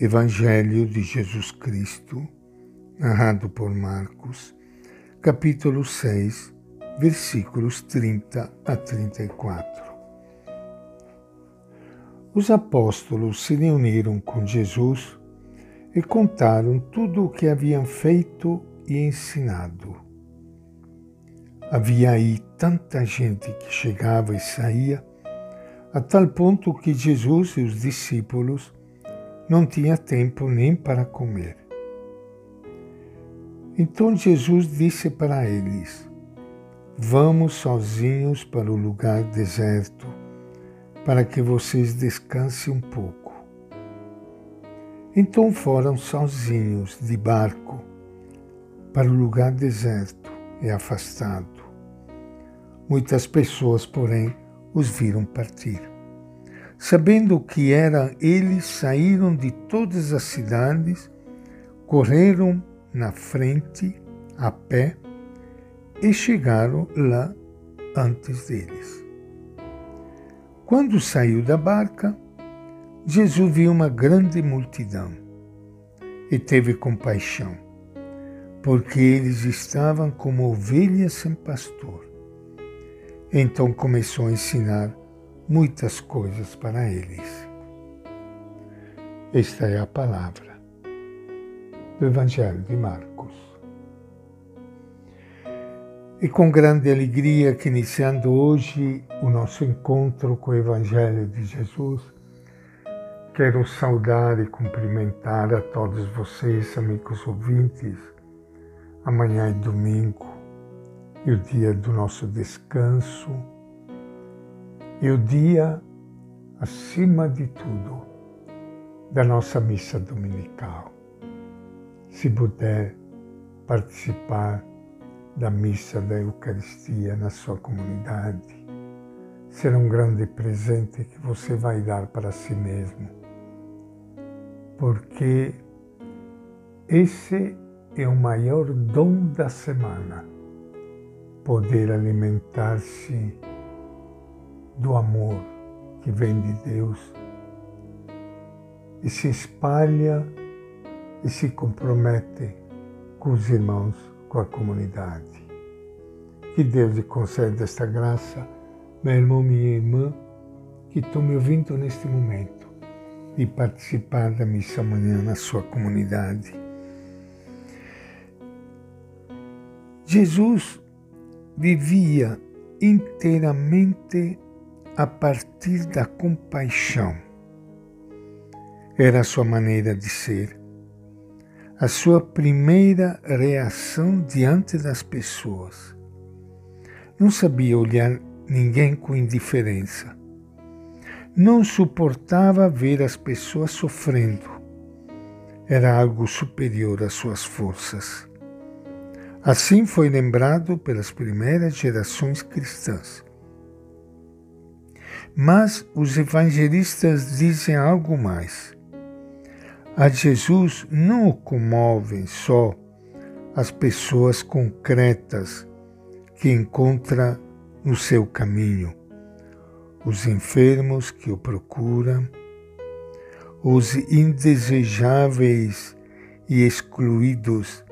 Evangelho de Jesus Cristo, narrado por Marcos, capítulo 6, versículos 30 a 34. Os apóstolos se reuniram com Jesus e contaram tudo o que haviam feito e ensinado. Havia aí tanta gente que chegava e saía, a tal ponto que Jesus e os discípulos não tinha tempo nem para comer. Então Jesus disse para eles: Vamos sozinhos para o lugar deserto, para que vocês descansem um pouco. Então foram sozinhos de barco para o lugar deserto e afastado. Muitas pessoas, porém, os viram partir. Sabendo que era eles, saíram de todas as cidades, correram na frente a pé e chegaram lá antes deles. Quando saiu da barca, Jesus viu uma grande multidão e teve compaixão, porque eles estavam como ovelhas sem pastor. Então começou a ensinar muitas coisas para eles. Esta é a palavra do Evangelho de Marcos. E com grande alegria que iniciando hoje o nosso encontro com o Evangelho de Jesus, quero saudar e cumprimentar a todos vocês, amigos ouvintes. Amanhã é domingo e o dia do nosso descanso e o dia, acima de tudo, da nossa missa dominical. Se puder participar da missa da Eucaristia na sua comunidade, será um grande presente que você vai dar para si mesmo, porque esse é o maior dom da semana, poder alimentar-se do amor que vem de Deus e se espalha e se compromete com os irmãos, com a comunidade. Que Deus lhe conceda esta graça, meu irmão, minha irmã, que estão me ouvindo neste momento, de participar da missa amanhã na sua comunidade. Jesus vivia inteiramente a partir da compaixão. Era a sua maneira de ser, a sua primeira reação diante das pessoas. Não sabia olhar ninguém com indiferença. Não suportava ver as pessoas sofrendo. Era algo superior às suas forças. Assim foi lembrado pelas primeiras gerações cristãs mas os evangelistas dizem algo mais. A Jesus não o comovem só as pessoas concretas que encontra no seu caminho, os enfermos que o procuram, os indesejáveis e excluídos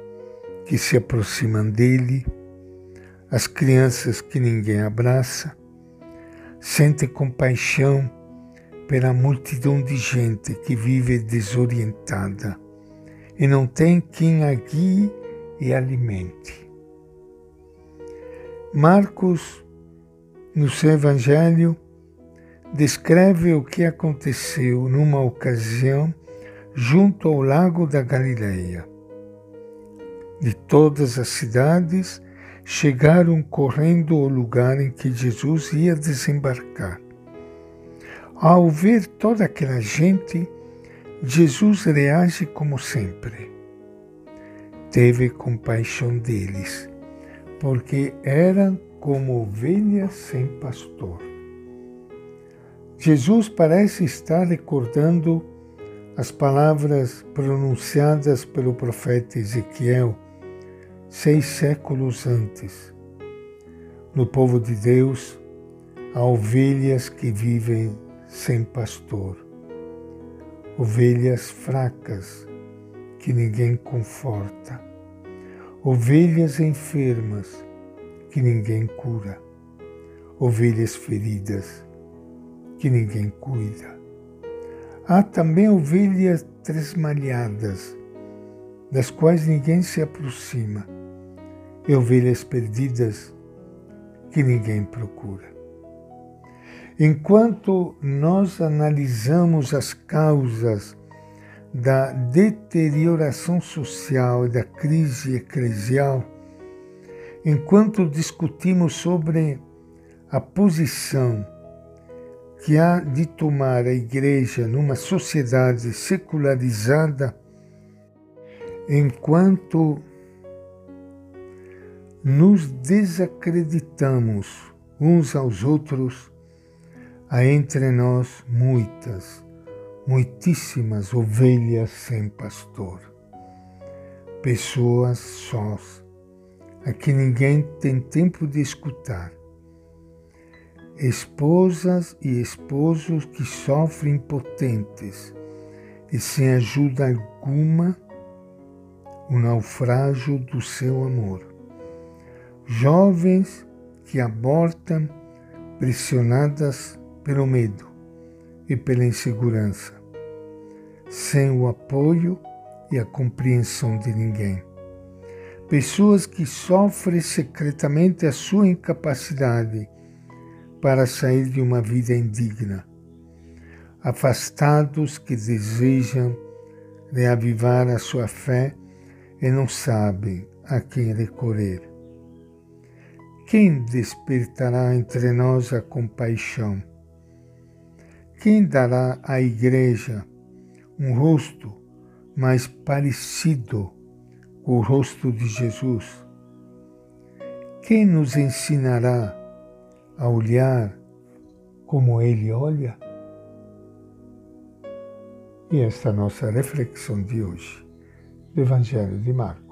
que se aproximam dele, as crianças que ninguém abraça, Sente compaixão pela multidão de gente que vive desorientada e não tem quem a guie e alimente. Marcos, no seu Evangelho, descreve o que aconteceu numa ocasião junto ao lago da Galileia. De todas as cidades chegaram correndo ao lugar em que Jesus ia desembarcar. Ao ver toda aquela gente, Jesus reage como sempre. Teve compaixão deles, porque eram como ovelhas sem pastor. Jesus parece estar recordando as palavras pronunciadas pelo profeta Ezequiel seis séculos antes. No povo de Deus há ovelhas que vivem sem pastor. ovelhas fracas que ninguém conforta, ovelhas enfermas que ninguém cura, ovelhas feridas que ninguém cuida. Há também ovelhas tresmalhadas, das quais ninguém se aproxima, e ovelhas perdidas que ninguém procura. Enquanto nós analisamos as causas da deterioração social e da crise eclesial, enquanto discutimos sobre a posição que há de tomar a Igreja numa sociedade secularizada, enquanto nos desacreditamos uns aos outros, há entre nós muitas, muitíssimas ovelhas sem pastor, pessoas sós, a que ninguém tem tempo de escutar, esposas e esposos que sofrem impotentes e sem ajuda alguma o naufrágio do seu amor, jovens que abortam pressionadas pelo medo e pela insegurança, sem o apoio e a compreensão de ninguém. Pessoas que sofrem secretamente a sua incapacidade para sair de uma vida indigna. Afastados que desejam reavivar a sua fé e não sabem a quem recorrer. Quem despertará entre nós a compaixão? Quem dará à Igreja um rosto mais parecido com o rosto de Jesus? Quem nos ensinará a olhar como Ele olha? E esta é a nossa reflexão de hoje do Evangelho de Marcos.